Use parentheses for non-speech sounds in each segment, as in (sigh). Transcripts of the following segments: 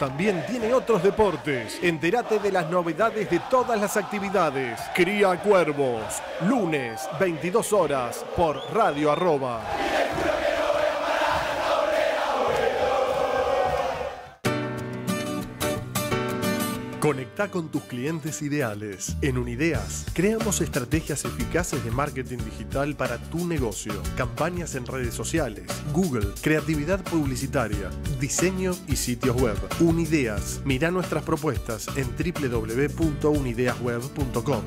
también tiene otros deportes. Entérate de las novedades de todas las actividades. Cría Cuervos, lunes, 22 horas, por Radio Arroba. Conecta con tus clientes ideales. En Unideas, creamos estrategias eficaces de marketing digital para tu negocio, campañas en redes sociales, Google, creatividad publicitaria, diseño y sitios web. Unideas, mira nuestras propuestas en www.unideasweb.com.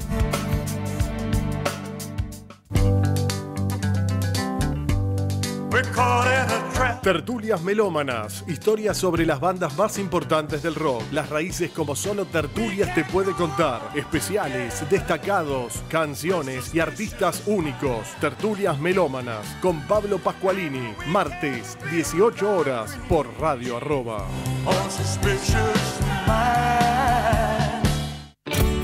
Tertulias Melómanas, historias sobre las bandas más importantes del rock, las raíces como solo Tertulias te puede contar, especiales, destacados, canciones y artistas únicos. Tertulias Melómanas con Pablo Pascualini, martes 18 horas por Radio Arroba.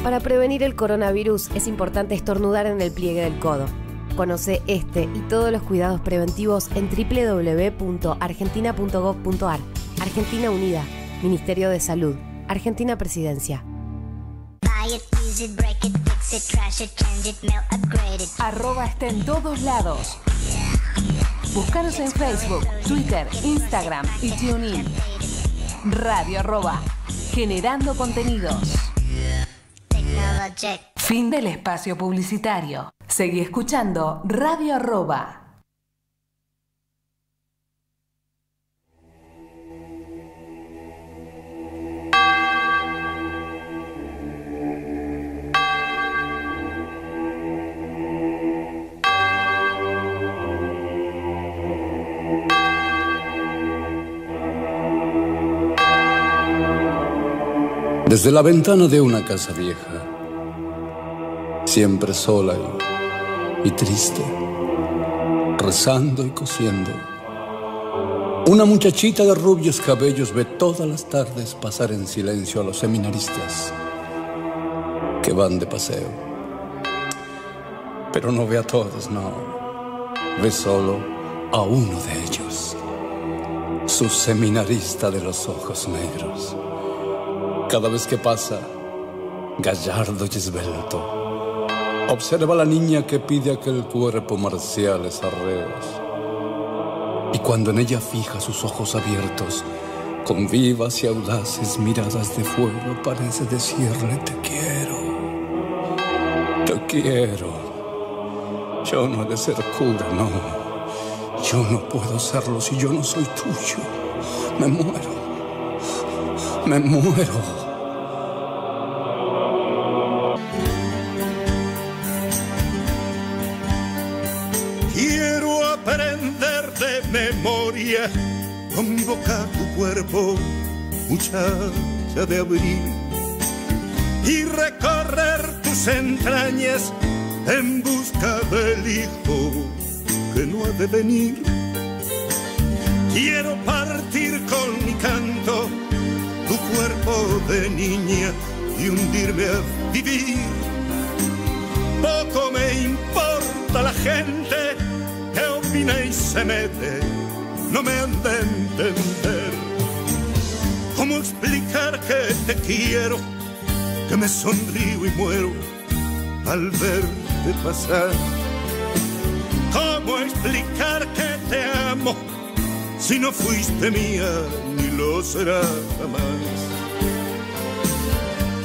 Para prevenir el coronavirus es importante estornudar en el pliegue del codo. Conoce este y todos los cuidados preventivos en www.argentina.gov.ar. Argentina Unida, Ministerio de Salud, Argentina Presidencia. Arroba está en todos lados. Búscanos en Facebook, Twitter, Instagram y TuneIn. Radio arroba, generando contenidos. Fin del espacio publicitario. Seguí escuchando Radio Arroba. Desde la ventana de una casa vieja, siempre sola y, triste, rezando y cosiendo, una muchachita de rubios cabellos ve todas las tardes pasar en silencio a los seminaristas que van de paseo. Pero no ve a todos, no. Ve solo a uno de ellos, su seminarista de los ojos negros. Cada vez que pasa, gallardo y esbelto, observa a la niña que pide aquel cuerpo marciales arreos. Y cuando en ella fija sus ojos abiertos, con vivas y audaces miradas de fuego, parece decirle te quiero, te quiero. Yo no he de ser cura, no. Yo no puedo serlo si yo no soy tuyo. Me muero. Me muero. De abril, y recorrer tus entrañas en busca del hijo que no ha de venir. Quiero partir con mi canto tu cuerpo de niña y hundirme a vivir. Poco me importa la gente que opina y se mete, no me han de entender. ¿Cómo explicar que te quiero, que me sonrío y muero al verte pasar? ¿Cómo explicar que te amo si no fuiste mía ni lo será jamás?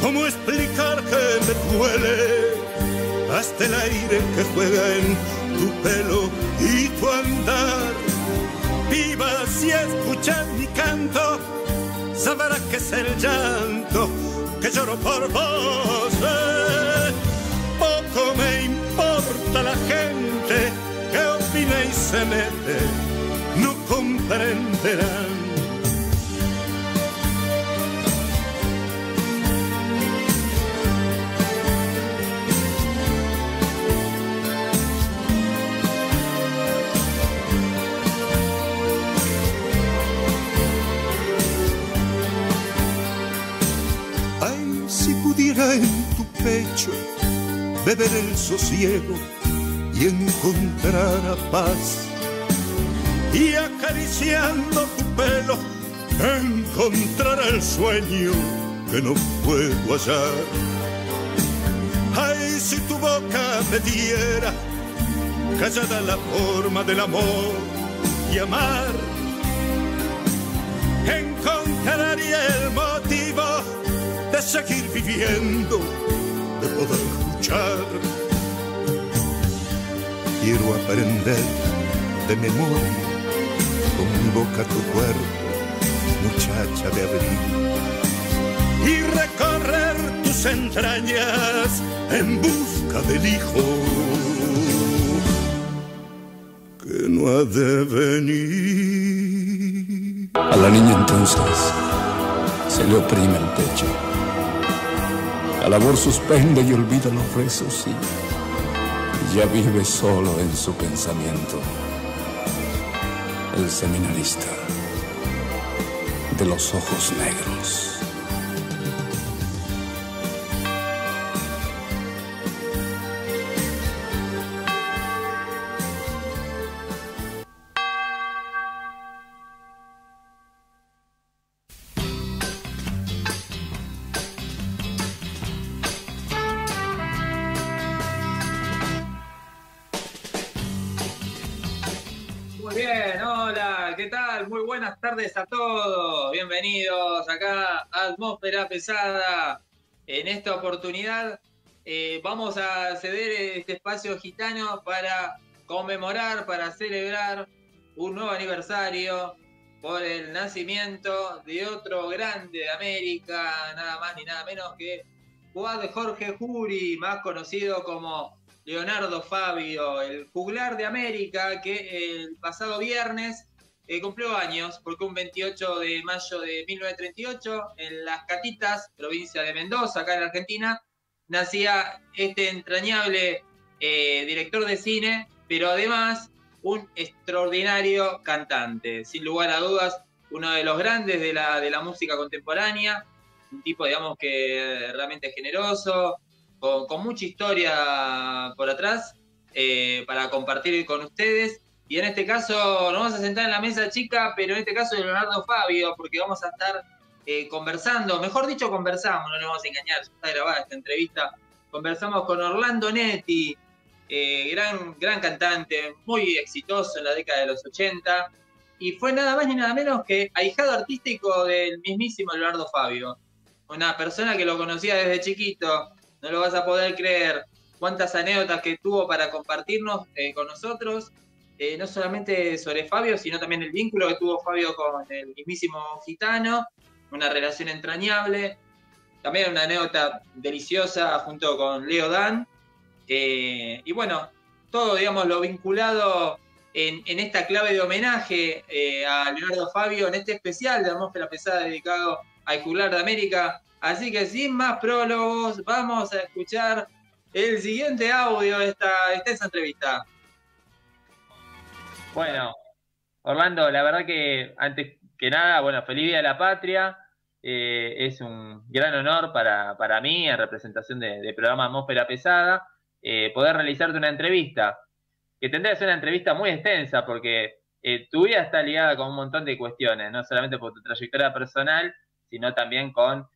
¿Cómo explicar que me duele hasta el aire que juega en tu pelo y tu andar? Viva si escuchas mi canto, sabrás que es el llanto que lloro por vos. Eh, Poco me importa la gente que opina y se mete, no comprenderán. En tu pecho beber el sosiego y encontrar a paz. Y acariciando tu pelo encontrar el sueño que no puedo hallar. Ay, si tu boca me diera callada la forma del amor y amar, encontraría el motivo seguir viviendo, de poder luchar. Quiero aprender de memoria con mi boca tu cuerpo, muchacha de abril, y recorrer tus entrañas en busca del hijo que no ha de venir. A la niña entonces se le oprime el pecho. La labor suspende y olvida los rezos y ya vive solo en su pensamiento. El seminarista de los ojos negros. A Atmósfera Pesada. En esta oportunidad eh, vamos a ceder este espacio gitano para conmemorar, para celebrar un nuevo aniversario por el nacimiento de otro grande de América, nada más ni nada menos que Juan Jorge Juri, más conocido como Leonardo Fabio, el juglar de América, que el pasado viernes eh, cumplió años, porque un 28 de mayo de 1938, en Las Catitas, provincia de Mendoza, acá en Argentina, nacía este entrañable eh, director de cine, pero además un extraordinario cantante, sin lugar a dudas, uno de los grandes de la, de la música contemporánea, un tipo, digamos, que realmente es generoso, con, con mucha historia por atrás eh, para compartir con ustedes. Y en este caso nos vamos a sentar en la mesa chica, pero en este caso de Leonardo Fabio, porque vamos a estar eh, conversando, mejor dicho conversamos, no nos vamos a engañar, ya está grabada esta entrevista. Conversamos con Orlando Netti, eh, gran, gran cantante, muy exitoso en la década de los 80, y fue nada más ni nada menos que ahijado artístico del mismísimo Leonardo Fabio. Una persona que lo conocía desde chiquito, no lo vas a poder creer cuántas anécdotas que tuvo para compartirnos eh, con nosotros, eh, no solamente sobre Fabio, sino también el vínculo que tuvo Fabio con el mismísimo gitano, una relación entrañable, también una anécdota deliciosa junto con Leo Dan, eh, y bueno, todo, digamos, lo vinculado en, en esta clave de homenaje a Leonardo Fabio, en este especial de Atmósfera Pesada dedicado al juglar de América, Así que sin más prólogos, vamos a escuchar el siguiente audio de esta extensa entrevista. Bueno, Orlando, la verdad que antes que nada, bueno, feliz Día de la Patria. Eh, es un gran honor para, para, mí, en representación del de programa Atmósfera Pesada, eh, poder realizarte una entrevista, que tendrá que ser una entrevista muy extensa, porque eh, tu vida está ligada con un montón de cuestiones, no solamente por tu trayectoria personal, sino también con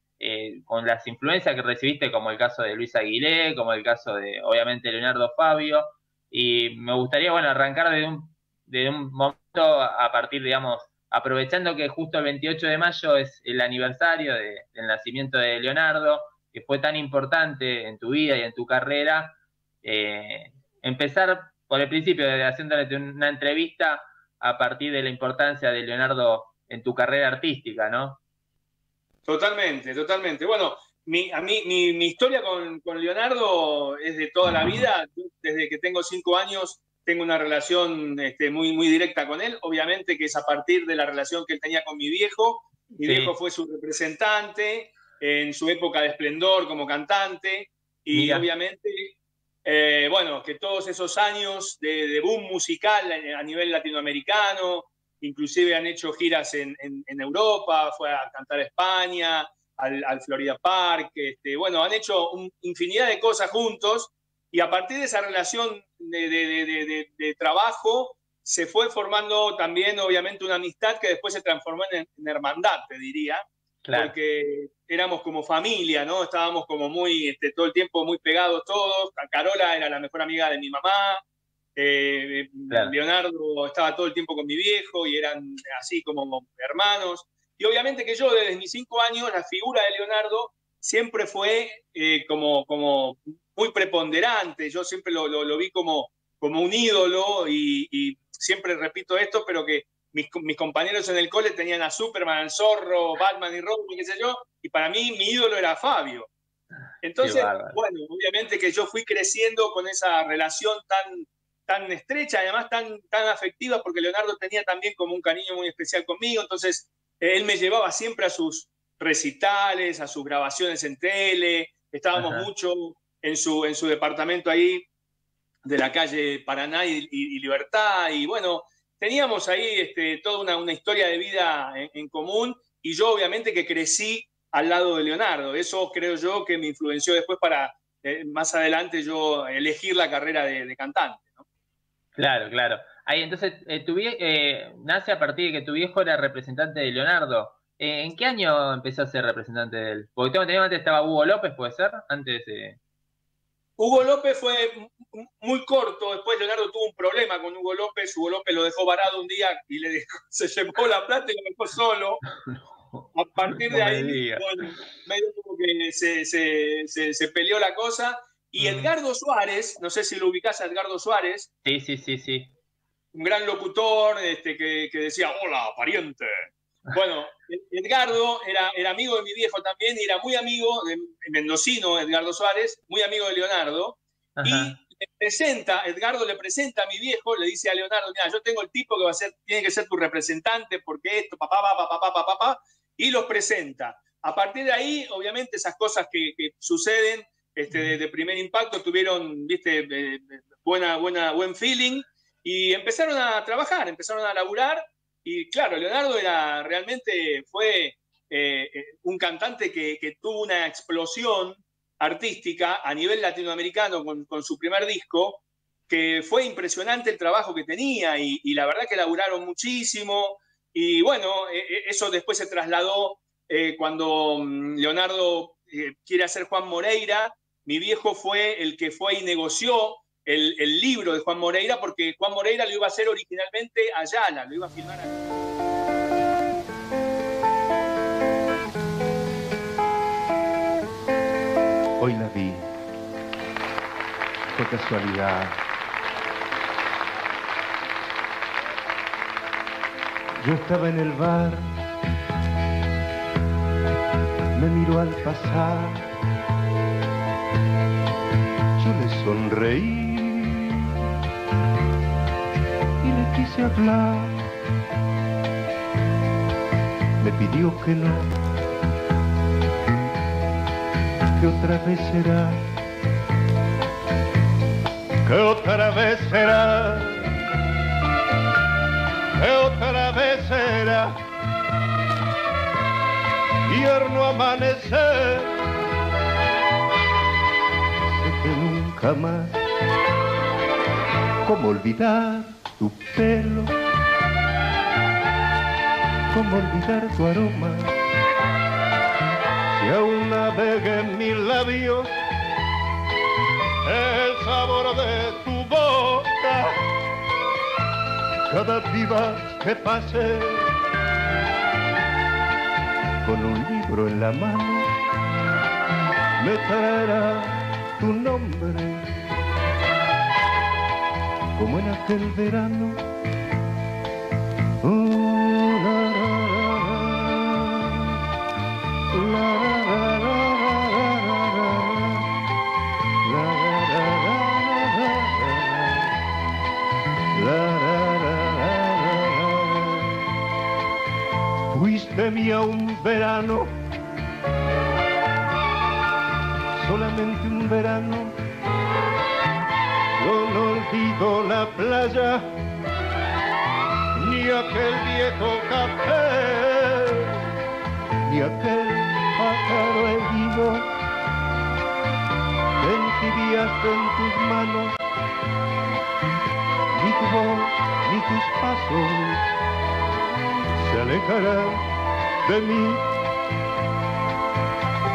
con las influencias que recibiste, como el caso de Luis Aguilé, como el caso de, obviamente, Leonardo Fabio. Y me gustaría, bueno, arrancar de un, de un momento a partir, digamos, aprovechando que justo el 28 de mayo es el aniversario de, del nacimiento de Leonardo, que fue tan importante en tu vida y en tu carrera, eh, empezar por el principio, haciéndole una entrevista a partir de la importancia de Leonardo en tu carrera artística, ¿no? Totalmente, totalmente. Bueno, mi, a mí, mi, mi historia con, con, Leonardo es de toda la vida. Desde que tengo cinco años tengo una relación este, muy, muy directa con él. Obviamente que es a partir de la relación que él tenía con mi viejo. Mi sí. viejo fue su representante en su época de esplendor como cantante. Y Mira. obviamente, eh, bueno, que todos esos años de, de boom musical a nivel latinoamericano, inclusive han hecho giras en, en, en, Europa, fue a cantar a España, al, al Florida Park, este, bueno, han hecho un, infinidad de cosas juntos y a partir de esa relación de, de, de trabajo se fue formando también, obviamente, una amistad que después se transformó en, hermandad, te diría, porque éramos como familia, ¿no? Estábamos como muy, este, todo el tiempo muy pegados todos. Carola era la mejor amiga de mi mamá, eh, Leonardo estaba todo el tiempo con mi viejo y eran así como hermanos. Y obviamente que yo desde mis cinco años, la figura de Leonardo siempre fue eh, como, como muy preponderante. Yo siempre lo, lo, vi como, como un ídolo y, siempre repito esto, pero que mis, mis, compañeros en el cole tenían a Superman, Zorro, Batman y Robin, qué sé yo, y para mí mi ídolo era Fabio. Entonces, bueno, obviamente que yo fui creciendo con esa relación tan, tan estrecha, además tan, tan afectiva, porque Leonardo tenía también como un cariño muy especial conmigo, entonces él me llevaba siempre a sus recitales, a sus grabaciones en tele, estábamos mucho en su, en su departamento ahí de la calle Paraná y, Libertad, y bueno, teníamos ahí este, toda una, una, historia de vida en, común, y yo obviamente que crecí al lado de Leonardo, eso creo yo que me influenció después para eh, más adelante yo elegir la carrera de, cantante. Claro, claro. Ahí, entonces, eh, tu eh, nace a partir de que tu viejo era representante de Leonardo. Eh, ¿En qué año empezó a ser representante de él? Porque tengo entendido antes estaba Hugo López, ¿puede ser? Antes de... Hugo López fue muy corto, después Leonardo tuvo un problema con Hugo López, Hugo López lo dejó varado un día y le (laughs) se llevó la plata y lo dejó solo. (laughs) A partir de ahí, medio como que se, se, peleó la cosa. Y Edgardo Suárez, no sé si lo ubicás a Edgardo Suárez. Sí, sí, sí, sí un gran locutor este, que, decía, hola, pariente. Bueno, Edgardo era, era, amigo de mi viejo también y era muy amigo, de, mendocino, Edgardo Suárez, muy amigo de Leonardo. Y le presenta, Edgardo le presenta a mi viejo, le dice a Leonardo, mira, yo tengo el tipo que va a ser, tiene que ser tu representante porque esto, papá, papá, papá, papá, papá, y los presenta. A partir de ahí, obviamente, esas cosas que, suceden este, de, primer impacto tuvieron, viste, eh, buena, buena, buen feeling y empezaron a trabajar, empezaron a laburar y claro, Leonardo era realmente fue eh, eh, un cantante que, tuvo una explosión artística a nivel latinoamericano con, su primer disco, que fue impresionante el trabajo que tenía y, la verdad que laburaron muchísimo. Y bueno, e, e, eso después se trasladó eh, cuando mm, Leonardo quiere hacer Juan Moreira, mi viejo fue el que fue y negoció el, libro de Juan Moreira, porque Juan Moreira lo iba a hacer originalmente Ayala, lo iba a filmar Hoy la vi, fue casualidad. Yo estaba en el bar, me miró al pasar, yo le sonreí quise hablar. Me pidió que no, que otra vez será, que otra vez será, que otra vez será. Tierno amanecer, sé que nunca más, ¿cómo olvidar? Tu pelo, cómo olvidar tu aroma, si aún navega en mis labios el sabor de tu boca, cada día que pase con un libro en la mano me traerá tu nombre como en aquel verano. Fuiste mía un verano, solamente un verano la playa, ni aquel viejo café, ni aquel pájaro herido que en tus manos, ni tu voz ni tus pasos se alejarán de mí.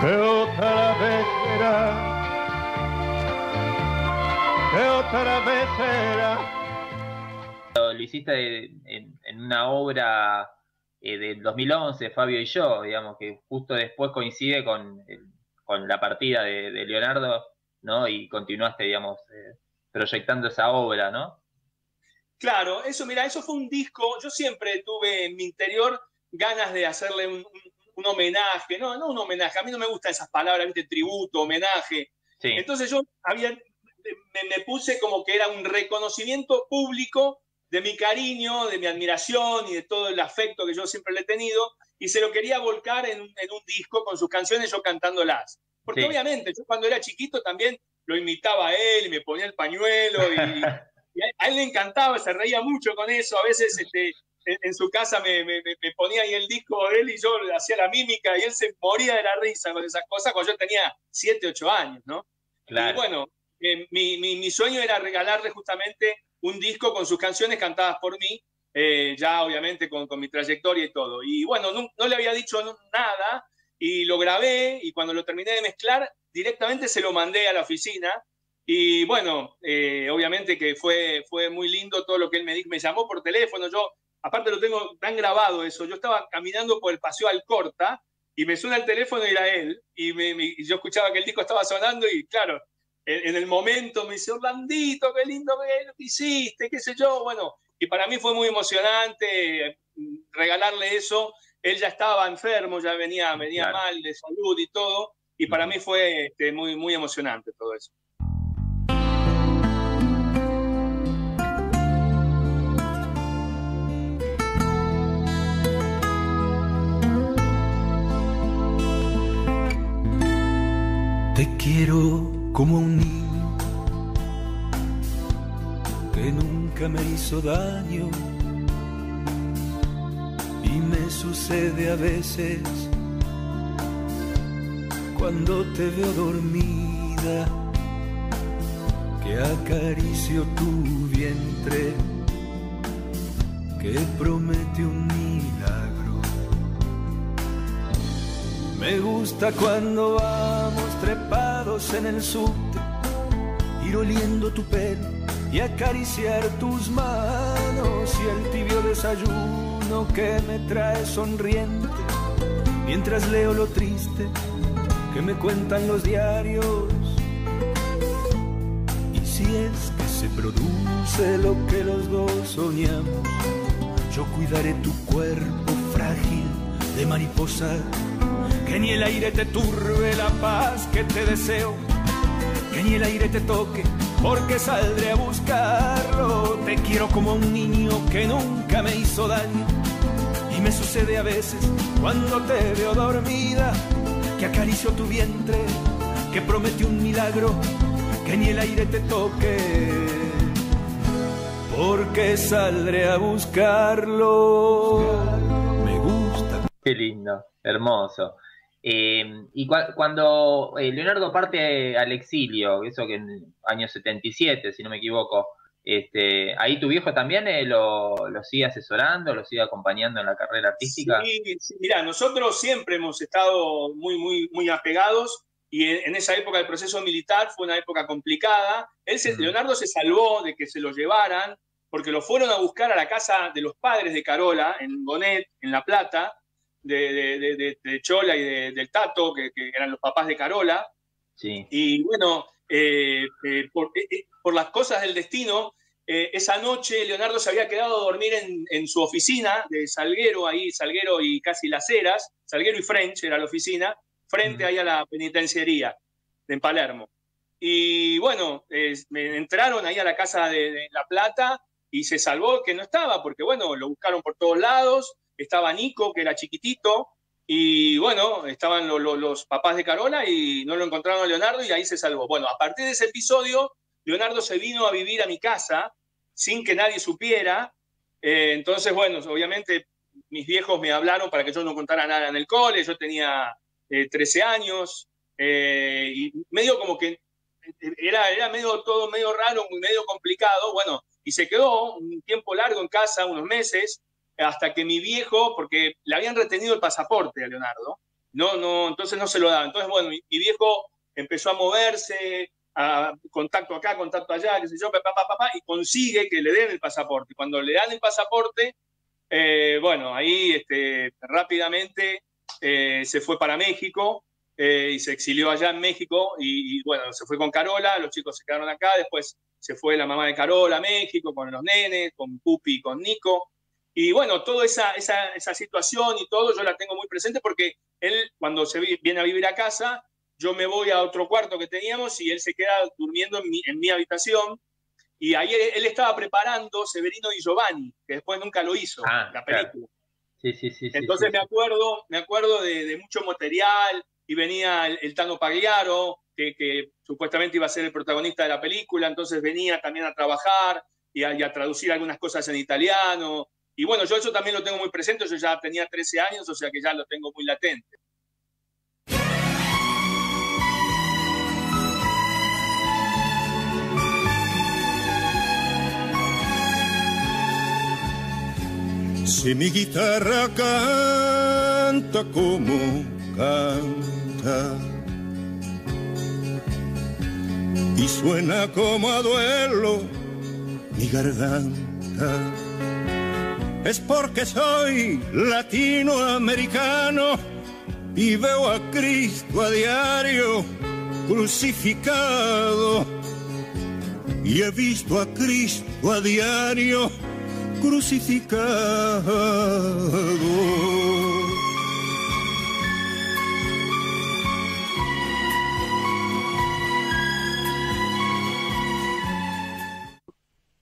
Que otra vez será, que otra vez. Lo hiciste en, en una obra eh, del 2011, Fabio y yo, digamos, que justo después coincide con, el- con la partida de, de Leonardo, ¿no? Y continuaste, digamos, eh, proyectando esa obra, ¿no? Claro, eso, mira, eso fue un disco. Yo siempre tuve en mi interior ganas de hacerle un, un- un homenaje, no, no un homenaje, a mí no me gustan esas palabras, ¿viste? tributo, homenaje. Sí, Entonces yo había, me, me puse como que era un reconocimiento público de mi cariño, de mi admiración y de todo el afecto que yo siempre le he tenido, y se lo quería volcar en, un- en un disco con sus canciones, yo cantándolas. Porque Sí. obviamente yo cuando era chiquito también lo imitaba a él, y me ponía el pañuelo, y, y a, a él le encantaba, se reía mucho con eso, a veces este, en, en su casa me, me- ponía ahí el disco de él y yo hacía la mímica y él se moría de la risa con esas cosas cuando yo tenía 7, 8 años, ¿no? Y claro. bueno, mi, mi- sueño era regalarle justamente un disco con sus canciones cantadas por mí, eh, ya obviamente con, con mi trayectoria y todo. Y bueno, no, le había dicho nada y lo grabé y cuando lo terminé de mezclar, directamente se lo mandé a la oficina. Y bueno, eh, obviamente que fue, fue muy lindo todo lo que él me dijo. Me llamó por teléfono, yo, aparte lo tengo tan grabado eso, yo estaba caminando por el paseo Alcorta y me suena el teléfono y era él. Y, me- yo escuchaba que el disco estaba sonando y claro, en, en el momento me dice, Orlandito, qué lindo que hiciste, qué sé yo. Bueno, y para mí fue muy emocionante eh, regalarle eso. Él ya estaba enfermo, ya venía, venía Claro. mal de salud y todo. Y para mí fue este, muy, muy emocionante todo eso. Te quiero como un niño que nunca me hizo daño. Y me sucede a veces cuando te veo dormida que acaricio tu vientre que promete un Me gusta cuando vamos trepados en el subte, ir oliendo tu pelo y acariciar tus manos y el tibio desayuno que me trae sonriente, mientras leo lo triste que me cuentan los diarios. Y si es que se produce lo que los dos soñamos, yo cuidaré tu cuerpo frágil de mariposa que ni el aire te turbe la paz que te deseo, que ni el aire te toque, porque saldré a buscarlo. Te quiero como un niño que nunca me hizo daño, y me sucede a veces cuando te veo dormida, que acaricio tu vientre, que promete un milagro, que ni el aire te toque, porque saldré a buscarlo. Me gusta. Qué lindo, hermoso. Eh, y cua- cuando eh, Leonardo parte al exilio, eso que en año 77, si no me equivoco, este, ahí tu viejo también eh, lo, lo sigue asesorando, lo sigue acompañando en la carrera artística. Sí, sí, mira, nosotros siempre hemos estado muy, muy, muy apegados y en, en esa época del proceso militar fue una época complicada. Él se- Ujú. Leonardo se salvó de que se lo llevaran porque lo fueron a buscar a la casa de los padres de Carola, en Bonet, en La Plata, de, de- de- de- de Chola y de- del Tato, que, que eran los papás de Carola. Sí, Y bueno, eh, eh, por, eh, por las cosas del destino, esa noche Leonardo se había quedado a dormir en, en su oficina de Salguero, ahí Salguero y casi Las Heras, Salguero y French era la oficina, frente ahí a la penitenciaría en Palermo. Y bueno, me entraron ahí a la casa de, de La Plata y se salvó que no estaba, porque bueno, lo buscaron por todos lados, estaba Nico, que era chiquitito, y bueno, estaban lo- lo- los papás de Carola y no lo encontraron a Leonardo y ahí se salvó. Bueno, a partir de ese episodio, Leonardo se vino a vivir a mi casa sin que nadie supiera. Eh, entonces, bueno, obviamente mis viejos me hablaron para que yo no contara nada en el cole. Yo tenía eh, 13 años eh, y medio como que era, era medio todo medio raro, medio complicado. Bueno, y se quedó un tiempo largo en casa, unos meses, hasta que mi viejo, porque le habían retenido el pasaporte a Leonardo, no, no, entonces no se lo daba. Entonces, bueno, mi, viejo empezó a moverse, a contacto acá, contacto allá, qué sé yo, papá, papá, y consigue que le den el pasaporte. Cuando le dan el pasaporte, eh, bueno, ahí este, rápidamente eh, se fue para México eh, y se exilió allá en México y, y, bueno, se fue con Carola, los chicos se quedaron acá, después se fue la mamá de Carola a México con los nenes, con Pupi y con Nico. Y bueno, toda esa, esa, esa, situación y todo yo la tengo muy presente porque él cuando se viene a vivir a casa, yo me voy a otro cuarto que teníamos y él se queda durmiendo en mi, en mi habitación. Y ahí él, estaba preparando Severino y Giovanni, que después nunca lo hizo, ah, la película. Sí, sí, sí, Entonces me acuerdo, me acuerdo de, de mucho material y venía el, Tano Pagliaro, que, que, supuestamente iba a ser el protagonista de la película, entonces venía también a trabajar y a, traducir algunas cosas en italiano. Y bueno, yo eso también lo tengo muy presente, yo ya tenía 13 años, o sea que ya lo tengo muy latente. Si mi guitarra canta como canta y suena como a duelo mi garganta. Es porque soy latinoamericano y veo a Cristo a diario crucificado. Y he visto a Cristo a diario crucificado.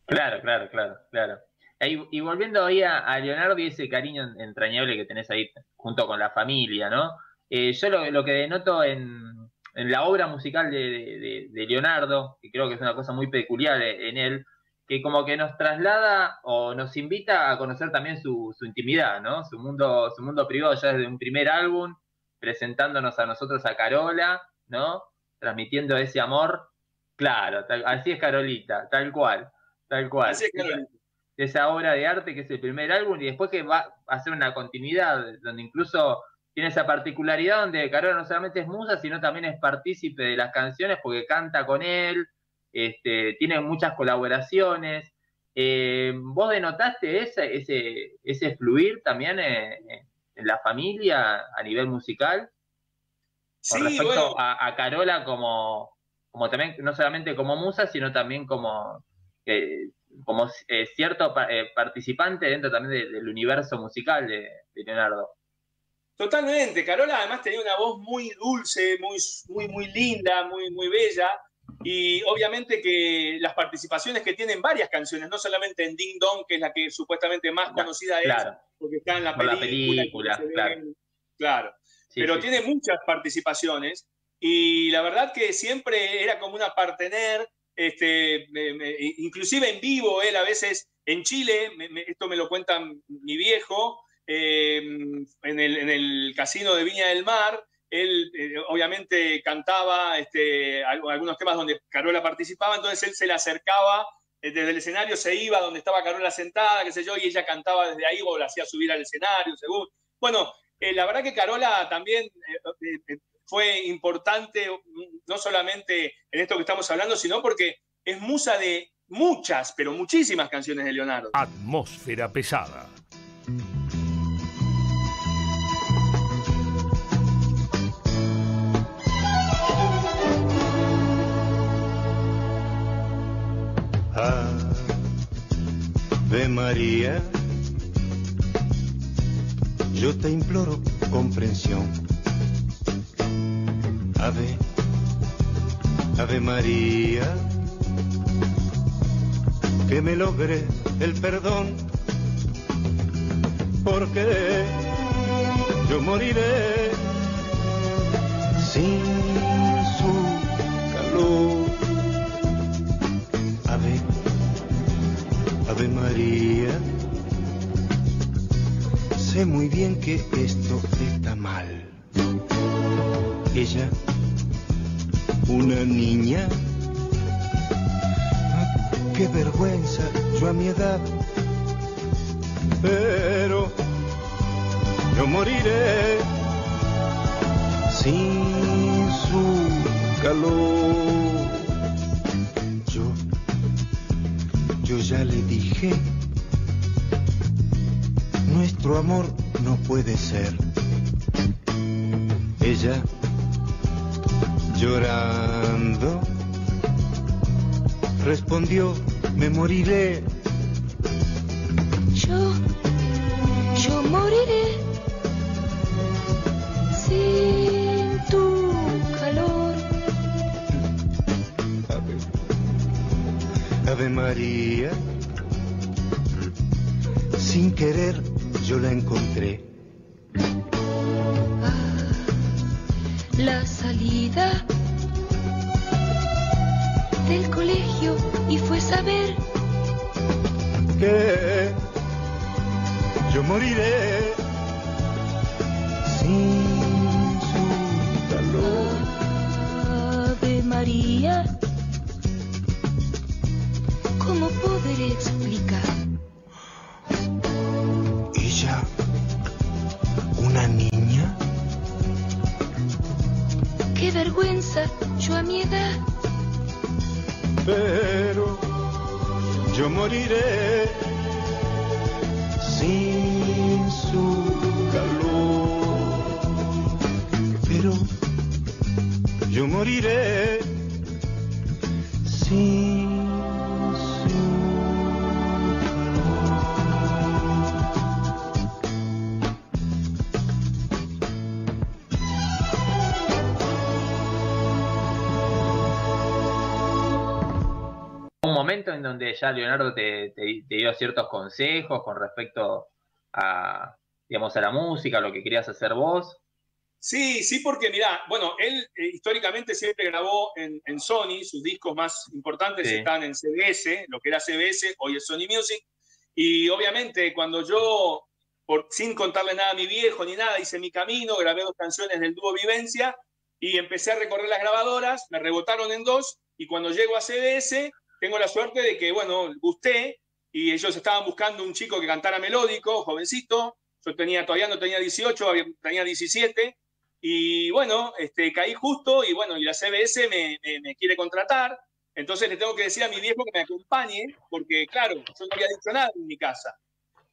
Claro, claro, claro, claro. Y, volviendo ahí a, Leonardo y ese cariño entrañable que tenés ahí junto con la familia, ¿no? Eh, yo lo, que denoto en, la obra musical de, Leonardo, que creo que es una cosa muy peculiar en él, que como que nos traslada o nos invita a conocer también su, intimidad, ¿no? Su mundo, su mundo privado ya desde un primer álbum, presentándonos a nosotros a Carola, ¿no? Transmitiendo ese amor. Claro, así es Carolita, tal cual. Tal cual. Esa obra de arte que es el primer álbum y después que va a hacer una continuidad, donde incluso tiene esa particularidad donde Carola no solamente es musa, sino también es partícipe de las canciones porque canta con él, este, tiene muchas colaboraciones. Eh, ¿Vos denotaste ese, ese, ese fluir también en, la familia a nivel musical? Con respecto a, Carola como, como también, no solamente como musa, sino también como como eh, cierto eh, participante dentro también del universo musical de, Leonardo. Totalmente, Carola además tenía una voz muy dulce, muy, muy, muy linda, muy, muy bella, y obviamente que las participaciones que tienen varias canciones, no solamente en Ding Dong, que es la que supuestamente más conocida es, porque está en la película. claro. claro. Pero tiene muchas participaciones y la verdad que siempre era como una partener este, inclusive en vivo, él a veces en Chile, esto me lo cuenta mi viejo, em, en, el, casino de Viña del Mar, él eh, obviamente cantaba este, algunos temas donde Carola participaba, entonces él se le acercaba eh, desde el escenario, se iba donde estaba Carola sentada, qué sé yo, y ella cantaba desde ahí o la hacía subir al escenario, según. Bueno, eh, la verdad que Carola también fue importante, no solamente en esto que estamos hablando, sino porque es musa de muchas, pero muchísimas canciones de Leonardo. Atmósfera pesada. Ave María, yo te imploro comprensión Ave, Ave María, que me logre el perdón, porque yo moriré sin su calor. Ave, Ave María, sé muy bien que esto está mal. Ella una niña qué vergüenza, yo a mi edad. Pero yo moriré sin su calor. Yo, yo ya le dije, nuestro amor no puede ser. Ella, llorando, respondió, me moriré. Yo, yo moriré sin tu calor. Ave, Ave María, sin querer yo la encontré. Yo moriré sin su calor. Pero yo moriré sin momento en donde ya Leonardo te, te- te dio ciertos consejos con respecto a, digamos, a la música, a lo que querías hacer vos. Sí, sí, porque mirá, bueno, él eh, históricamente siempre grabó en, en Sony, sus discos más importantes Sí. están en CBS, lo que era CBS, hoy es Sony Music, y obviamente cuando yo, por, sin contarle nada a mi viejo ni nada, hice mi camino, grabé dos canciones del dúo Vivencia y empecé a recorrer las grabadoras, me rebotaron en dos, y cuando llego a CBS, tengo la suerte de que, bueno, gusté, y ellos estaban buscando un chico que cantara melódico, jovencito, yo tenía, todavía no tenía 18, había- tenía 17, y bueno, este, caí justo y bueno, y la CBS me, me- me quiere contratar. Entonces le tengo que decir a mi viejo que me acompañe, porque claro, yo no había dicho nada en mi casa.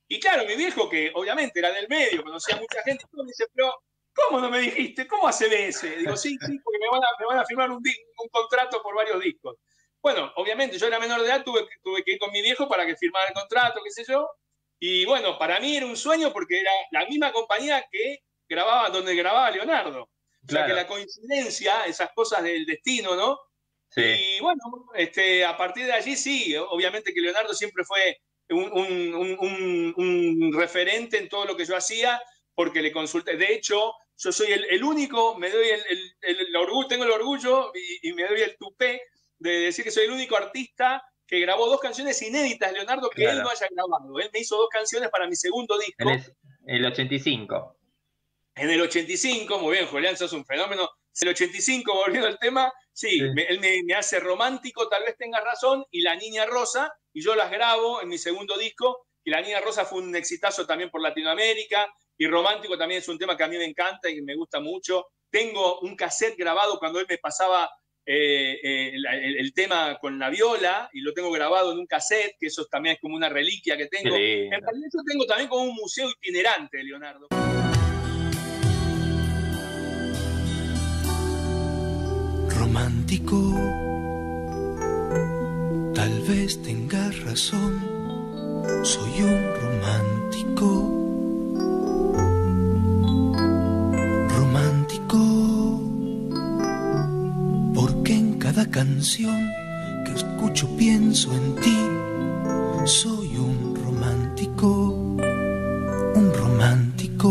Y claro, mi viejo, que obviamente era del medio, conocía a mucha gente, me dice, pero ¿cómo no me dijiste? ¿Cómo a CBS? Digo, sí, sí, porque me van a, me van a firmar un, un contrato por varios discos. Bueno, obviamente yo era menor de edad, tuve, tuve que ir con mi viejo para que firmara el contrato, qué sé yo. Y bueno, para mí era un sueño porque era la misma compañía que grababa, donde grababa Leonardo. O sea Claro. que la coincidencia, esas cosas del destino, ¿no? Sí. Y bueno, este, a partir de allí sí, obviamente que Leonardo siempre fue un, un- un- un- referente en todo lo que yo hacía, porque le consulté. De hecho, yo soy el, el único, me doy el, el- el- el orgullo, tengo el orgullo y, y me doy el tupé de decir que soy el único artista que grabó dos canciones inéditas, Leonardo, que él no haya grabado. Él me hizo dos canciones para mi segundo disco. En el, en el 85. En el 85, muy bien, Julián, sos un fenómeno. En el 85, volviendo al tema, sí, me- él me, me hace romántico, tal vez tengas razón, y La Niña Rosa, y yo las grabo en mi segundo disco, y La Niña Rosa fue un exitazo también por Latinoamérica, y romántico también es un tema que a mí me encanta y me gusta mucho. Tengo un cassette grabado cuando él me pasaba eh, eh, el, el tema con la viola, y lo tengo grabado en un cassette, que eso también es como una reliquia que tengo. En realidad yo tengo también como un museo itinerante, Leonardo. romántico. Tal vez tengas razón, soy un. Romántico, cada canción que escucho pienso en ti. Soy un romántico, un romántico.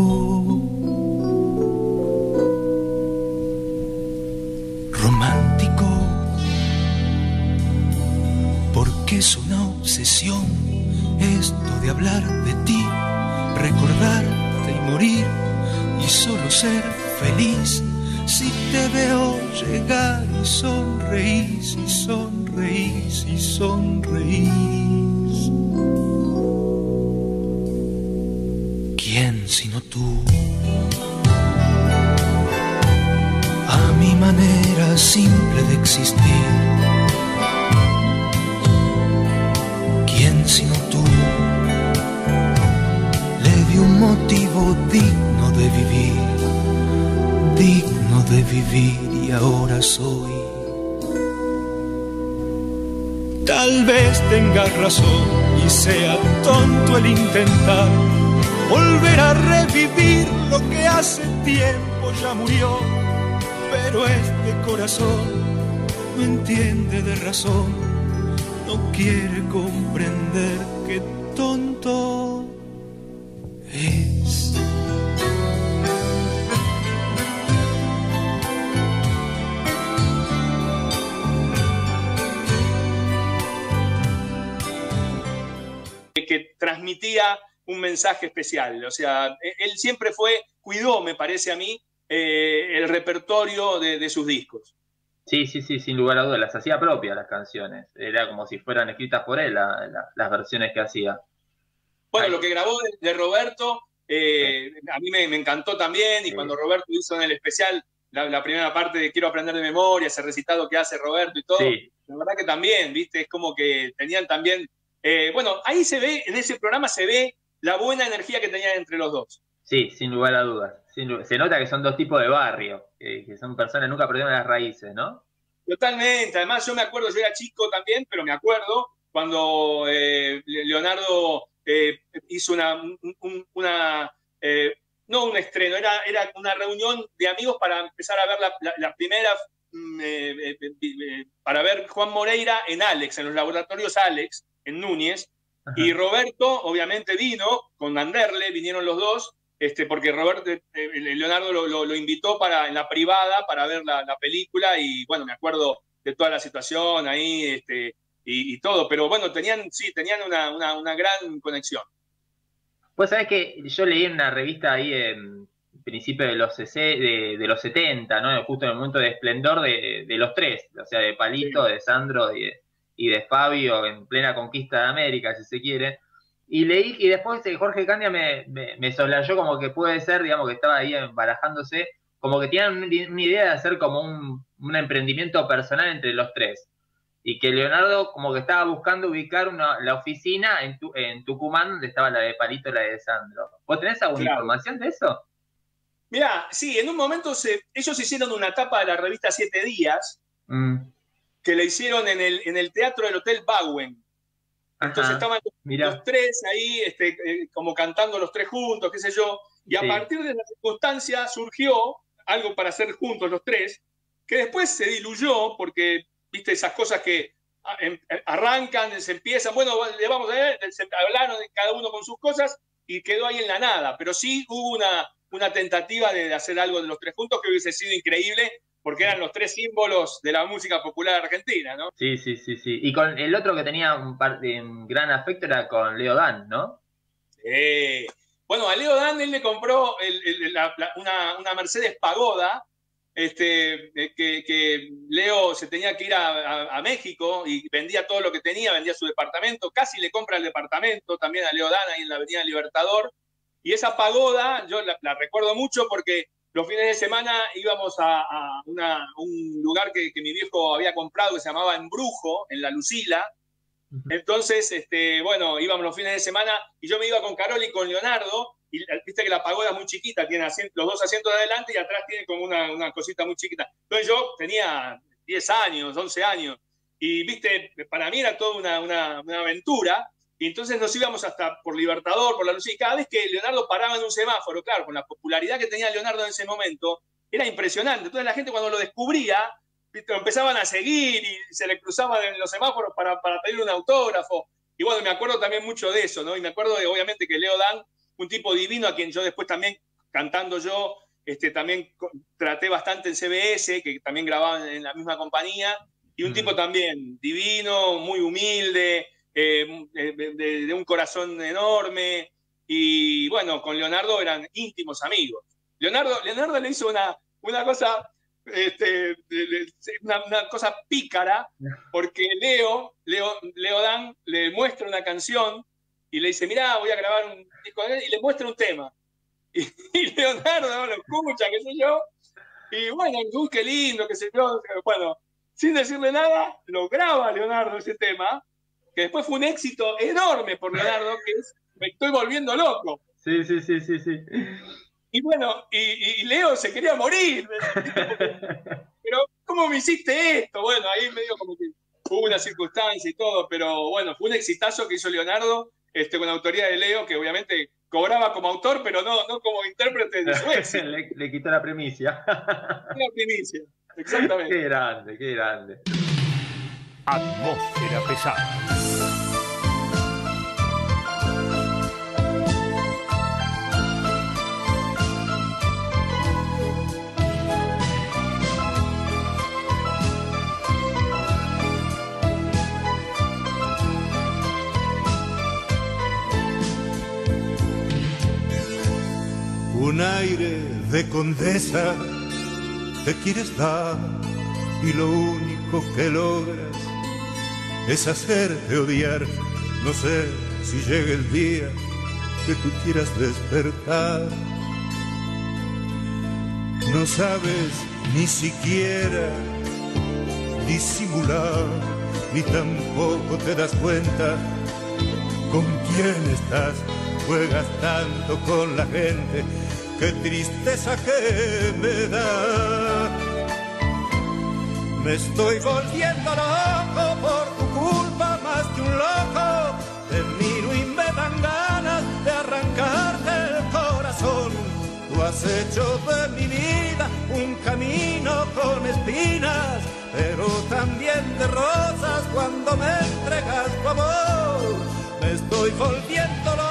romántico, porque es una obsesión esto de hablar de ti, recordarte y morir y solo ser feliz si te veo llegar y sonreís y sonreís y sonreís. ¿Quién sino tú? A mi manera simple de existir. ¿Quién sino tú? Le di un motivo digno de vivir, vivir y ahora soy. Tal vez tengas razón y sea tonto el intentar volver a revivir lo que hace tiempo ya murió. Pero este corazón no entiende de razón, no quiere comprender que tonto transmitía un mensaje especial. O sea, e-, él siempre fue, cuidó, me parece a mí, eh, el repertorio de, de, sus discos. Sí, sí, sí, sin lugar a dudas, las hacía propias las canciones. Era como si fueran escritas por él la, la, las versiones que hacía. Bueno, Ahí. lo que grabó de, de Roberto, eh, sí. a mí me, me, encantó también, y sí. cuando Roberto hizo en el especial la, la, primera parte de Quiero aprender de memoria, ese recitado que hace Roberto y todo, la verdad que también, viste, es como que tenían también, eh, bueno, ahí se ve, en ese programa se ve la buena energía que tenían entre los dos. Sí, sin lugar a dudas. Se nota que son dos tipos de barrio, que, que son personas nunca perdieron las raíces, ¿no? Totalmente. Además, yo me acuerdo, yo era chico también, pero me acuerdo cuando eh, Leonardo eh, hizo una, un, una no un estreno, era, era una reunión de amigos para empezar a ver la, la, la primera, mm, para ver Juan Moreira en Alex, en los laboratorios Alex, Núñez, Ajá. y Roberto obviamente vino con Anderle, vinieron los dos, este, porque Roberto, eh, Leonardo lo, lo, lo, invitó para, en la privada para ver la, la, película y bueno, me acuerdo de toda la situación ahí este, y, y todo, pero bueno, tenían, sí, tenían una, una, una gran conexión. Pues sabes que yo leí en una revista ahí en principio de los, de, de los 70, ¿no? justo en el momento de esplendor de, de los tres, o sea, de Palito, sí. de Sandro y de, y de Fabio en plena conquista de América, si se quiere y leí, y después Jorge Candia me, me, me soslayó como que puede ser, digamos, que estaba ahí barajándose, como que tenían una idea de hacer como un, un emprendimiento personal entre los tres. Y que Leonardo como que estaba buscando ubicar una, la oficina en, tu, en Tucumán, donde estaba la de Palito y la de Sandro. ¿Vos tenés alguna claro. información de eso? Mira, sí, en un momento se, ellos hicieron una tapa de la revista Siete Días, mm. Que le hicieron en el, en el teatro del Hotel Bowen entonces Ajá, estaban mira. los tres ahí, este, eh, como cantando los tres juntos, qué sé yo. Y a sí. partir de la circunstancia surgió algo para hacer juntos los tres, que después se diluyó porque, viste, esas cosas que em, arrancan, se empiezan, bueno, le vamos a ver, se hablaron cada uno con sus cosas y quedó ahí en la nada. Pero sí hubo una, una tentativa de hacer algo de los tres juntos que hubiese sido increíble porque eran los tres símbolos de la música popular argentina, ¿no? Sí, sí, sí, sí. Y con el otro que tenía un, par, un gran afecto era con Leo Dan, ¿no? Sí. Bueno, a Leo Dan él le compró el, el, la, la, una, una, Mercedes Pagoda, este, que, que, Leo se tenía que ir a, a, a, México y vendía todo lo que tenía, vendía su departamento, casi le compra el departamento también a Leo Dan ahí en la Avenida Libertador. Y esa pagoda, yo la, la recuerdo mucho porque los fines de semana íbamos a, a una, un lugar que, que, mi viejo había comprado que se llamaba Embrujo, en la Lucila. Entonces, este, bueno, íbamos los fines de semana y yo me iba con Carol y con Leonardo. Y viste que la pagoda es muy chiquita, tiene asiento, los dos asientos de adelante y atrás tiene como una, una cosita muy chiquita. Entonces yo tenía 10 años, 11 años. Y viste, para mí era toda una, una, una aventura. Y entonces nos íbamos hasta por Libertador, por la luz, y cada vez que Leonardo paraba en un semáforo, claro, con la popularidad que tenía Leonardo en ese momento, era impresionante. Entonces la gente cuando lo descubría, lo empezaban a seguir y se le cruzaban en los semáforos para, para pedir un autógrafo. Y bueno, me acuerdo también mucho de eso, ¿no? Y me acuerdo de, obviamente, que Leo Dan, un tipo divino a quien yo después también, cantando yo, este, también traté bastante en CBS, que también grababa en la misma compañía, y un mm. tipo también divino, muy humilde, eh, de, de, un corazón enorme. Y bueno, con Leonardo eran íntimos amigos. Leonardo, Leonardo le hizo una, una cosa este, una, cosa pícara, porque Leo, Leo, Leo Dan le muestra una canción y le dice, mirá, voy a grabar un disco y le muestra un tema. (laughs) Y, Leonardo lo escucha, qué sé yo, y bueno, qué lindo, qué sé yo. Bueno, sin decirle nada, lo graba Leonardo ese tema, que después fue un éxito enorme por Leonardo, que es Me estoy volviendo loco. Sí, sí, sí, sí, sí. Y bueno, y, Leo se quería morir. (laughs) Pero, ¿cómo me hiciste esto? Bueno, ahí medio como que hubo una circunstancia y todo, pero bueno, fue un exitazo que hizo Leonardo este, con autoría de Leo, que obviamente cobraba como autor, pero no, no como intérprete de su (laughs) le, le, quitó la primicia. (laughs) la primicia, exactamente. Qué grande, qué grande. Atmósfera pesada. Un aire de condesa te quieres dar y lo único que logras es hacerte odiar. No sé si llega el día que tú quieras despertar. No sabes ni siquiera disimular, ni tampoco te das cuenta con quién estás. Juegas tanto con la gente qué tristeza que me da. Me estoy volviendo loco por tu culpa más que un loco. Te miro y me dan ganas de arrancarte el corazón. Tú has hecho de mi vida un camino con espinas, pero también de rosas cuando me entregas tu amor. Me estoy volviendo loco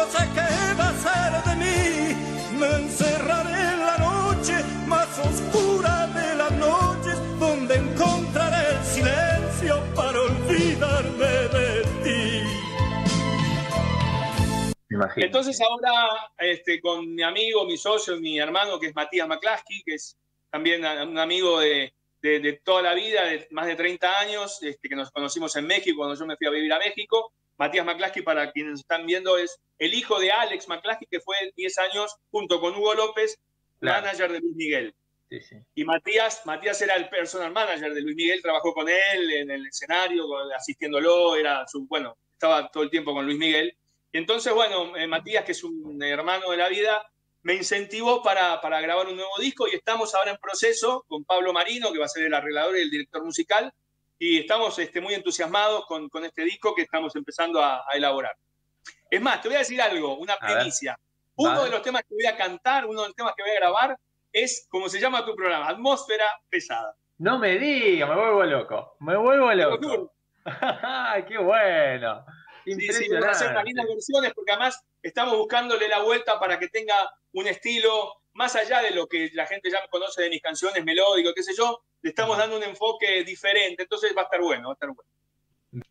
no sé qué va a ser de mí. Me encerraré en la noche más oscura de las noches, donde encontraré el silencio para olvidarme de ti. Entonces ahora este, con mi amigo, mi socio, mi hermano, que es Matías McClaskey, que es también un amigo de, de, toda la vida, de más de 30 años, este, que nos conocimos en México cuando yo me fui a vivir a México. Matías McClaskey, para quienes están viendo, es el hijo de Alex McClaskey, que fue 10 años junto con Hugo López, manager de Luis Miguel. Y Matías, Matías era el personal manager de Luis Miguel, trabajó con él en el escenario, asistiéndolo, era su, bueno, estaba todo el tiempo con Luis Miguel. Y entonces, bueno, eh, Matías, que es un hermano de la vida, me incentivó para, para, grabar un nuevo disco y estamos ahora en proceso con Pablo Marino, que va a ser el arreglador y el director musical, y estamos este, muy entusiasmados con, con, este disco que estamos empezando a, elaborar. Es más, te voy a decir algo, una primicia. Uno de los temas que voy a cantar, uno de los temas que voy a grabar, es como se llama tu programa, Atmósfera Pesada. No me digas, me vuelvo loco. Me vuelvo loco. (laughs) ¡Qué bueno! Sí, sí, a hacer unas lindas versiones porque además estamos buscándole la vuelta para que tenga un estilo más allá de lo que la gente ya conoce de mis canciones melódicas, qué sé yo, le estamos dando un enfoque diferente, entonces va a estar bueno, va a estar bueno.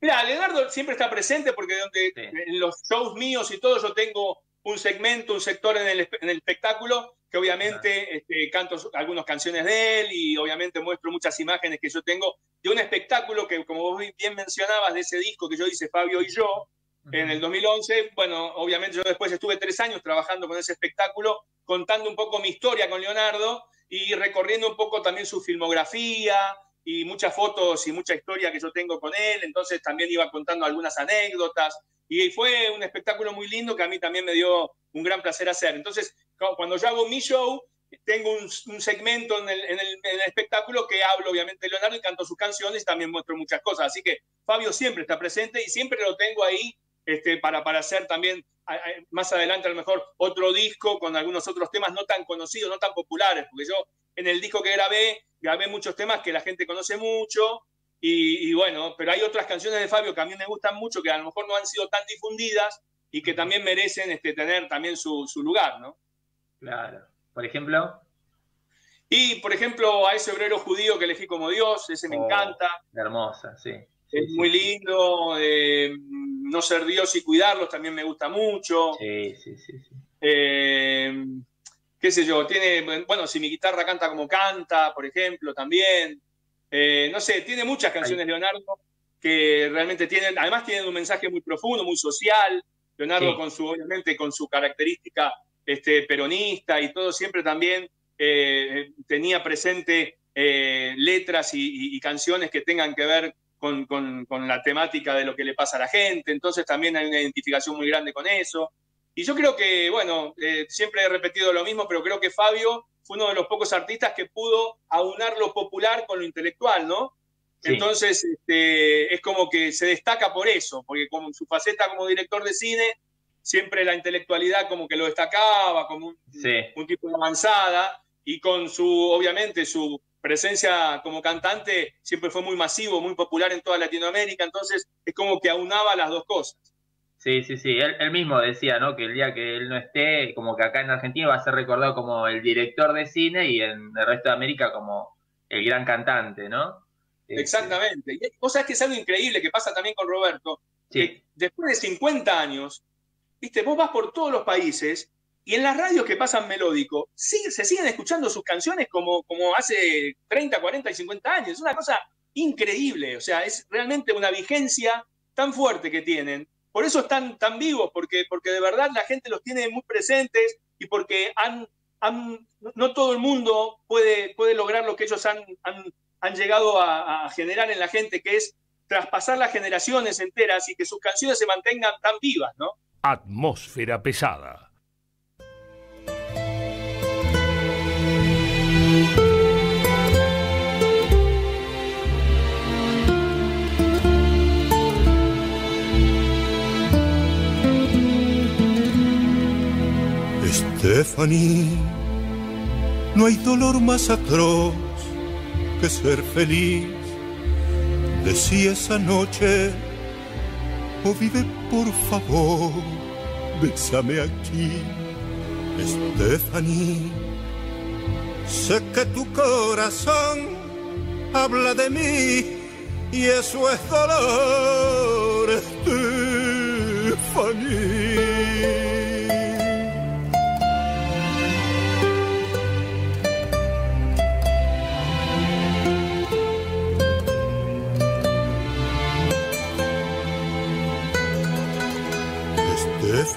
Mira, Leonardo siempre está presente porque donde, en los shows míos y todo yo tengo un segmento, un sector en el, en el espectáculo que obviamente este, canto algunas canciones de él y obviamente muestro muchas imágenes que yo tengo de un espectáculo que, como vos bien mencionabas, de ese disco que yo hice Fabio y yo, en el 2011, bueno, obviamente yo después estuve tres años trabajando con ese espectáculo, contando un poco mi historia con Leonardo y recorriendo un poco también su filmografía y muchas fotos y mucha historia que yo tengo con él, entonces también iba contando algunas anécdotas y fue un espectáculo muy lindo que a mí también me dio un gran placer hacer. Entonces, cuando yo hago mi show, tengo un, segmento en el, espectáculo que hablo obviamente de Leonardo y canto sus canciones y también muestro muchas cosas. Así que Fabio siempre está presente y siempre lo tengo ahí este, para, para hacer también más adelante a lo mejor otro disco con algunos otros temas no tan conocidos, no tan populares, porque yo en el disco que grabé, grabé muchos temas que la gente conoce mucho, y, bueno, pero hay otras canciones de Fabio que a mí me gustan mucho, que a lo mejor no han sido tan difundidas y que también merecen este, tener también su, su lugar, ¿no? Claro. Por ejemplo. Y, por ejemplo, a ese obrero judío que elegí como Dios, ese me oh, encanta. Hermosa, sí. Es muy lindo. eh, no ser Dios y cuidarlos también me gusta mucho. Sí, sí, sí. sí. Eh, qué sé yo, tiene, bueno, si mi guitarra canta como canta, por ejemplo, también. Eh, no sé, tiene muchas canciones Leonardo que realmente tienen, además tienen un mensaje muy profundo, muy social. Leonardo Sí. con su, obviamente, con su característica este, peronista y todo, siempre también eh, tenía presente eh, letras y, y- y canciones que tengan que ver con, con- con la temática de lo que le pasa a la gente. Entonces también hay una identificación muy grande con eso. Y yo creo que, bueno, eh, siempre he repetido lo mismo, pero creo que Fabio fue uno de los pocos artistas que pudo aunar lo popular con lo intelectual, ¿no? Sí. Entonces, este, es como que se destaca por eso, porque con su faceta como director de cine, siempre la intelectualidad como que lo destacaba, como un, Sí. un tipo de avanzada, y con su, obviamente, su presencia como cantante siempre fue muy masivo, muy popular en toda Latinoamérica, entonces es como que aunaba las dos cosas. Sí, sí, sí. Él, él mismo decía, ¿no? Que el día que él no esté, como que acá en Argentina va a ser recordado como el director de cine y en el resto de América como el gran cantante, ¿no? Este, Exactamente. Y vos sabés que es algo increíble que pasa también con Roberto, Sí, que después de 50 años, viste, vos vas por todos los países y en las radios que pasan melódico, sí, se siguen escuchando sus canciones como, como hace 30, 40 y 50 años. Es una cosa increíble, o sea, es realmente una vigencia tan fuerte que tienen. Por eso están tan vivos, porque, porque de verdad la gente los tiene muy presentes y porque han, han- no todo el mundo puede, puede lograr lo que ellos han, han, han llegado a, a generar en la gente, que es traspasar las generaciones enteras y que sus canciones se mantengan tan vivas, ¿no? Atmósfera pesada. Stephanie, no hay dolor más atroz que ser feliz. Decía esa noche, oh vive por favor, bésame aquí. Stephanie, sé que tu corazón habla de mí y eso es dolor, Stephanie.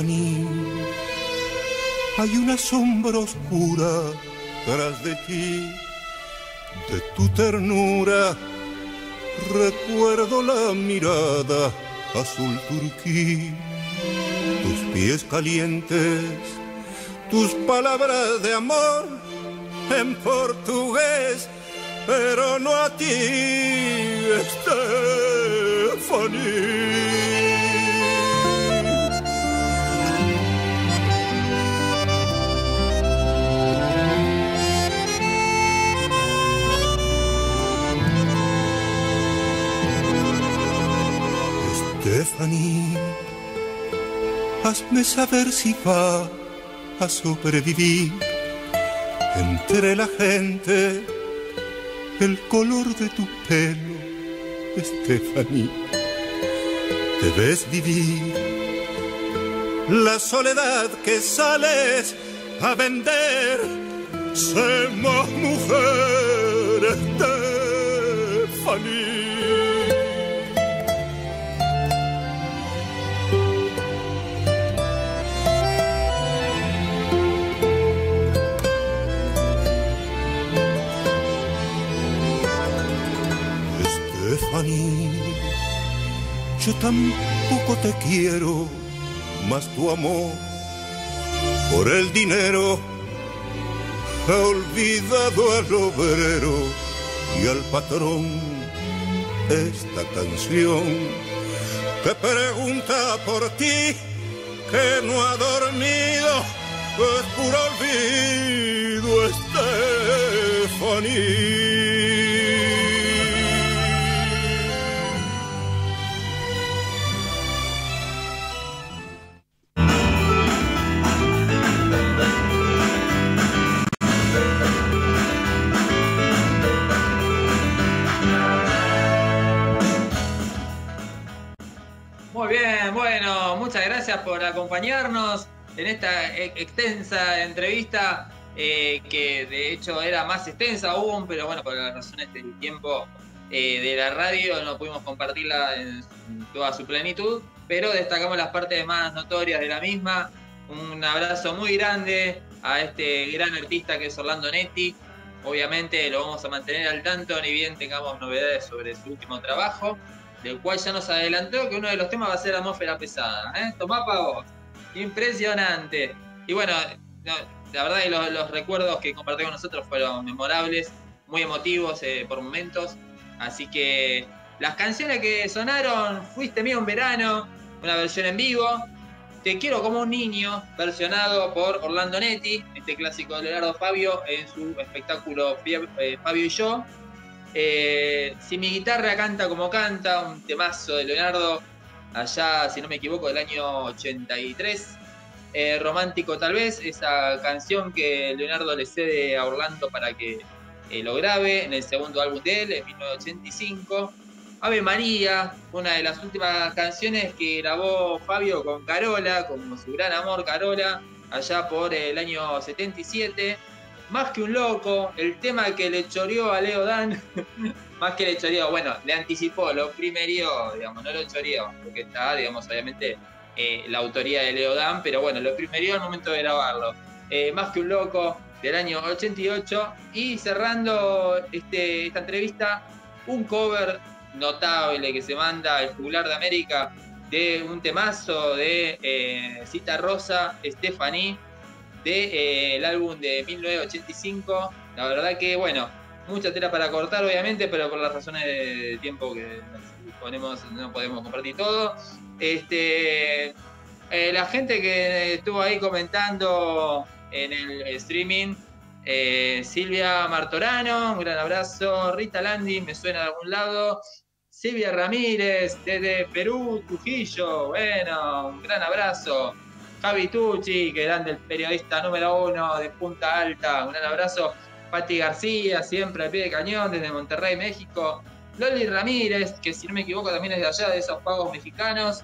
Hay una sombra oscura tras de ti, de tu ternura. Recuerdo la mirada azul turquí, tus pies calientes, tus palabras de amor en portugués, pero no a ti, Stephanie. Stephanie, hazme saber si va a sobrevivir entre la gente el color de tu pelo, Stephanie. Debes vivir la soledad que sales a vender. Sé más mujer, Stephanie. Yo tampoco poco te quiero, más tu amor por el dinero ha olvidado al obrero y al patrón esta canción que pregunta por ti que no ha dormido es puro olvido Estefanía por acompañarnos en esta e- extensa entrevista, eh, que de hecho era más extensa aún, pero bueno, por las razones del tiempo eh, de la radio no pudimos compartirla en toda su plenitud, pero destacamos las partes más notorias de la misma. Un abrazo muy grande a este gran artista que es Orlando Netti. Obviamente lo vamos a mantener al tanto, ni bien tengamos novedades sobre su último trabajo del cual ya nos adelantó que uno de los temas va a ser atmósfera pesada. ¿eh? Tomá pa' vos. Impresionante. Y bueno, no, la verdad que los, recuerdos que compartió con nosotros fueron memorables, muy emotivos eh, por momentos. Así que las canciones que sonaron, Fuiste mío un verano, una versión en vivo. Te quiero como un niño, versionado por Orlando Netti, este clásico de Leonardo Fabio en su espectáculo eh, Fabio y yo. Eh, si mi guitarra canta como canta, un temazo de Leonardo, allá, si no me equivoco, del año 83. Eh, romántico tal vez, esa canción que Leonardo le cede a Orlando para que eh, lo grabe en el segundo álbum de él, en 1985. Ave María, una de las últimas canciones que grabó Fabio con Carola, como su gran amor Carola, allá por el año 77. Más que un loco, el tema que le choreó a Leo Dan, (laughs) más que le choreó, bueno, le anticipó, lo primerió, digamos, no lo choreó, porque está, digamos, obviamente eh, la autoría de Leo Dan, pero bueno, lo primerió al momento de grabarlo. Eh, más que un loco, del año 88, y cerrando este, esta entrevista, un cover notable que se manda el Jugular de América de un temazo de eh, Cita Rosa, Stephanie, del de, eh, álbum de 1985. La verdad que, bueno, mucha tela para cortar, obviamente, pero por las razones de tiempo que ponemos, no podemos compartir todo. Este, eh, la gente que estuvo ahí comentando en el streaming, eh, Silvia Martorano, un gran abrazo. Rita Landi, me suena de algún lado. Silvia Ramírez, desde Perú, Trujillo, bueno, un gran abrazo. Javi Tucci, que grande el periodista número uno de Punta Alta, un gran abrazo. Pati García, siempre al pie de cañón, desde Monterrey, México. Loli Ramírez, que si no me equivoco también es de allá, de esos pagos mexicanos.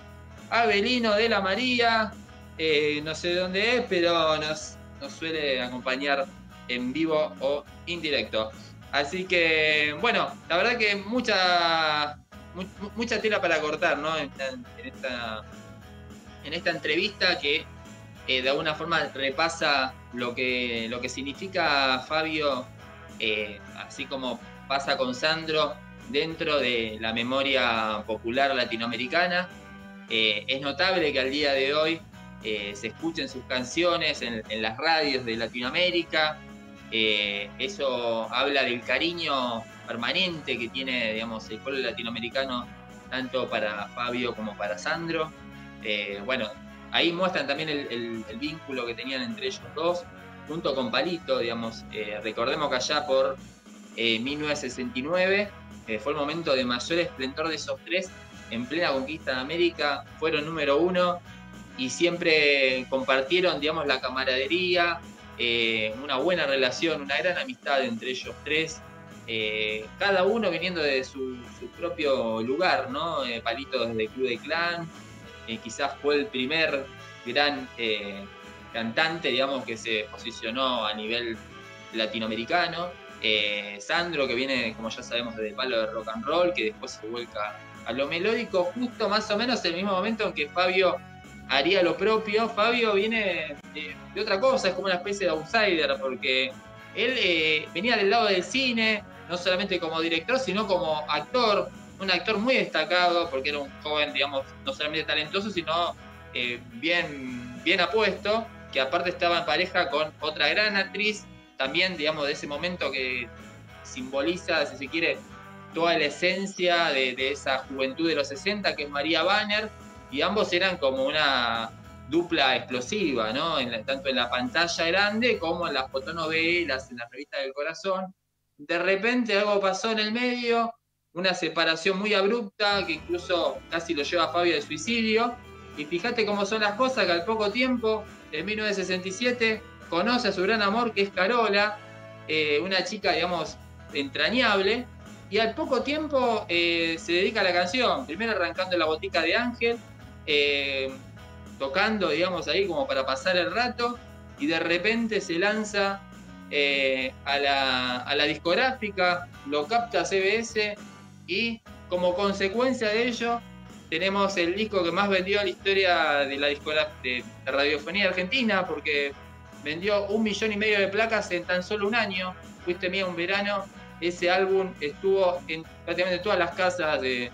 Abelino de la María, eh, no sé de dónde es, pero nos, suele acompañar en vivo o indirecto. Así que, bueno, la verdad que mucha, mu- mucha tela para cortar, ¿no? En esta, en esta entrevista que eh, de alguna forma repasa lo que, lo que significa Fabio, eh, así como pasa con Sandro, dentro de la memoria popular latinoamericana. Eh, es notable que al día de hoy se escuchen sus canciones en, en las radios de Latinoamérica. Eso habla del cariño permanente que tiene digamos, el pueblo latinoamericano, tanto para Fabio como para Sandro. Eh, bueno, ahí muestran también el, vínculo que tenían entre ellos dos, junto con Palito, digamos. Eh, recordemos que allá por eh, 1969 eh, fue el momento de mayor esplendor de esos tres en plena conquista de América, fueron número uno y siempre compartieron, digamos, la camaradería, una buena relación, una gran amistad entre ellos tres, cada uno viniendo de su, propio lugar, ¿no? Palito desde Club de Clan, eh, quizás fue el primer gran eh, cantante, digamos, que se posicionó a nivel latinoamericano. Eh, Sandro, que viene, como ya sabemos, del palo de rock and roll, que después se vuelca a lo melódico, justo más o menos en el mismo momento en que Fabio haría lo propio. Fabio viene de, otra cosa, es como una especie de outsider, porque él venía del lado del cine, no solamente como director, sino como actor. Un actor muy destacado porque era un joven, digamos, no solamente talentoso, sino eh, bien, bien apuesto, que aparte estaba en pareja con otra gran actriz, también, digamos, de ese momento que simboliza, si se quiere, toda la esencia de, esa juventud de los 60, que es María Banner, y ambos eran como una dupla explosiva, ¿no? tanto en la pantalla grande como en las fotonovelas, en las revistas del corazón. De repente algo pasó en el medio, una separación muy abrupta que incluso casi lo lleva a Fabio de suicidio. Y fíjate cómo son las cosas, que al poco tiempo, en 1967, conoce a su gran amor, que es Carola, eh, una chica, digamos, entrañable, y al poco tiempo eh, se dedica a la canción, primero arrancando la botica de Ángel, eh, tocando, digamos, ahí como para pasar el rato, y de repente se lanza a, la, a, la, discográfica, lo capta CBS, y como consecuencia de ello, tenemos el disco que más vendió en la historia de la, de radiofonía argentina, porque vendió un millón y medio de placas en tan solo un año. Fuiste mía un verano. Ese álbum estuvo en prácticamente todas las casas de,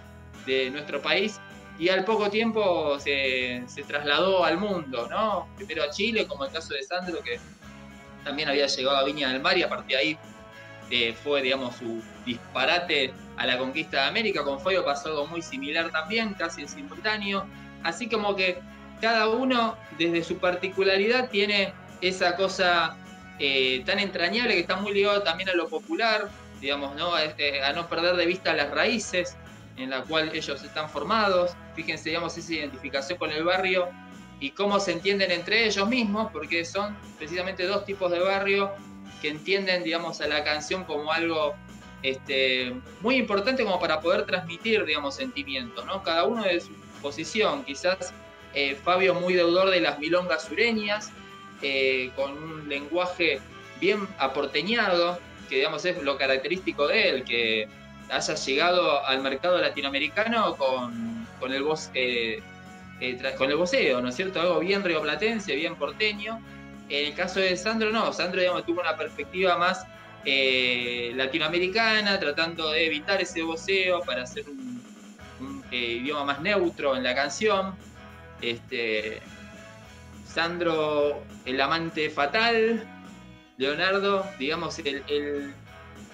nuestro país y al poco tiempo se, trasladó al mundo, ¿no? Primero a Chile, como el caso de Sandro, que también había llegado a Viña del Mar y a partir de ahí eh, fue, digamos, su disparate a la conquista de América. Con Fabio pasó algo muy similar también, casi en simultáneo. Así como que cada uno, desde su particularidad, tiene esa cosa eh, tan entrañable que está muy ligado también a lo popular, digamos, ¿no? Este, a, no perder de vista las raíces en la cual ellos están formados. Fíjense, digamos, esa identificación con el barrio y cómo se entienden entre ellos mismos, porque son precisamente dos tipos de barrio que entienden, digamos, a la canción como algo este, muy importante como para poder transmitir, digamos, sentimientos, ¿no? Cada uno de su posición, quizás eh, Fabio muy deudor de las milongas sureñas, eh, con un lenguaje bien aporteñado, que digamos es lo característico de él, que haya llegado al mercado latinoamericano con, con el voz, eh, eh, con el voceo, ¿no es cierto? Algo bien rioplatense, bien porteño. En el caso de Sandro, no, Sandro digamos, tuvo una perspectiva más latinoamericana, tratando de evitar ese voceo para hacer un, un idioma más neutro en la canción. Este, Sandro, el amante fatal, Leonardo, digamos, el,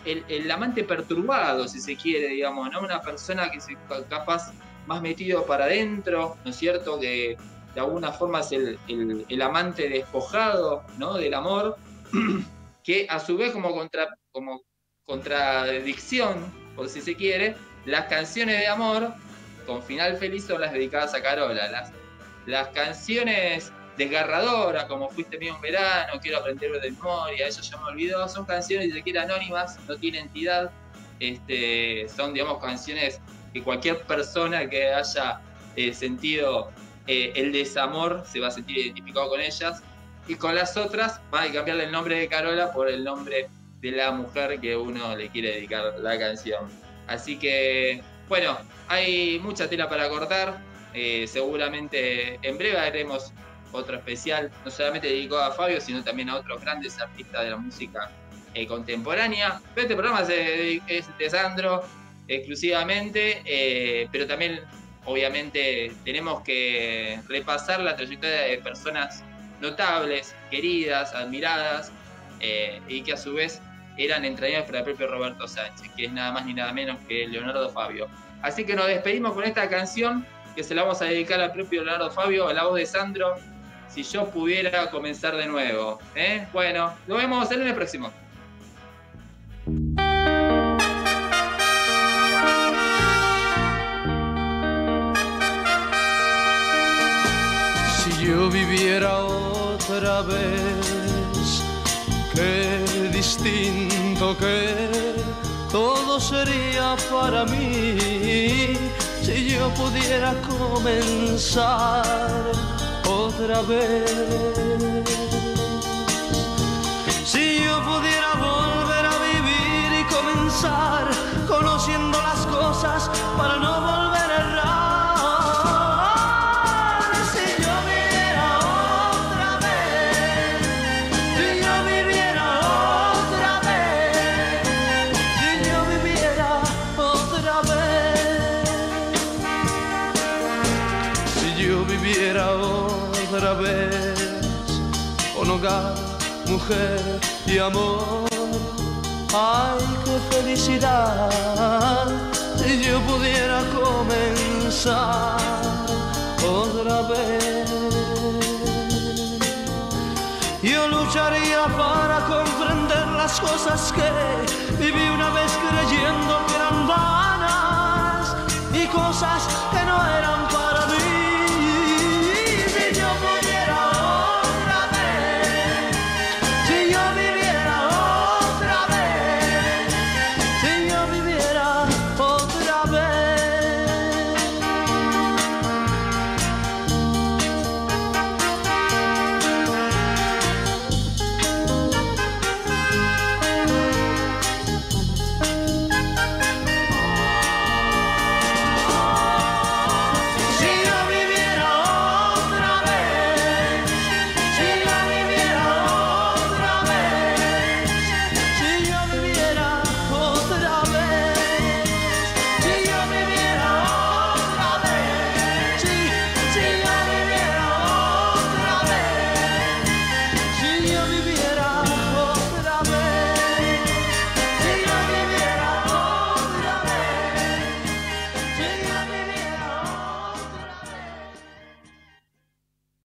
el, amante perturbado, si se quiere, digamos, ¿no? Una persona que se capaz más metido para adentro, ¿no es cierto? Que de alguna forma es el, amante despojado, ¿no? Del amor, (clears throat) que a su vez como, contra, como contradicción, por si se quiere, las canciones de amor con final feliz son las dedicadas a Carola. Las, las canciones desgarradora, como Fuiste mío un verano, Quiero aprender de memoria, eso ya me olvidó, son canciones de siquiera anónimas, no tienen entidad, este, son, digamos, canciones que cualquier persona que haya eh, sentido eh, el desamor se va a sentir identificado con ellas, y con las otras va a cambiarle el nombre de Carola por el nombre de la mujer que uno le quiere dedicar la canción. Así que, bueno, hay mucha tela para cortar. Eh, seguramente en breve haremos otro especial, no solamente dedicado a Fabio, sino también a otros grandes artistas de la música eh, contemporánea. Pero este programa es de, Sandro exclusivamente, pero también obviamente tenemos que repasar la trayectoria de personas notables, queridas, admiradas, eh, y que a su vez eran entrañables para el propio Roberto Sánchez, que es nada más ni nada menos que Leonardo Fabio. Así que nos despedimos con esta canción que se la vamos a dedicar al propio Leonardo Fabio, a la voz de Sandro, si yo pudiera comenzar de nuevo. ¿eh? Bueno, nos vemos el próximo. Yo viviera otra vez, qué distinto que todo sería para mí si yo pudiera comenzar otra vez. Si yo pudiera volver a vivir y comenzar conociendo las cosas para no volver a hogar, mujer y amor. Ay, qué felicidad si yo pudiera comenzar otra vez. Yo lucharía para comprender las cosas que viví una vez creyendo que eran vanas y cosas que no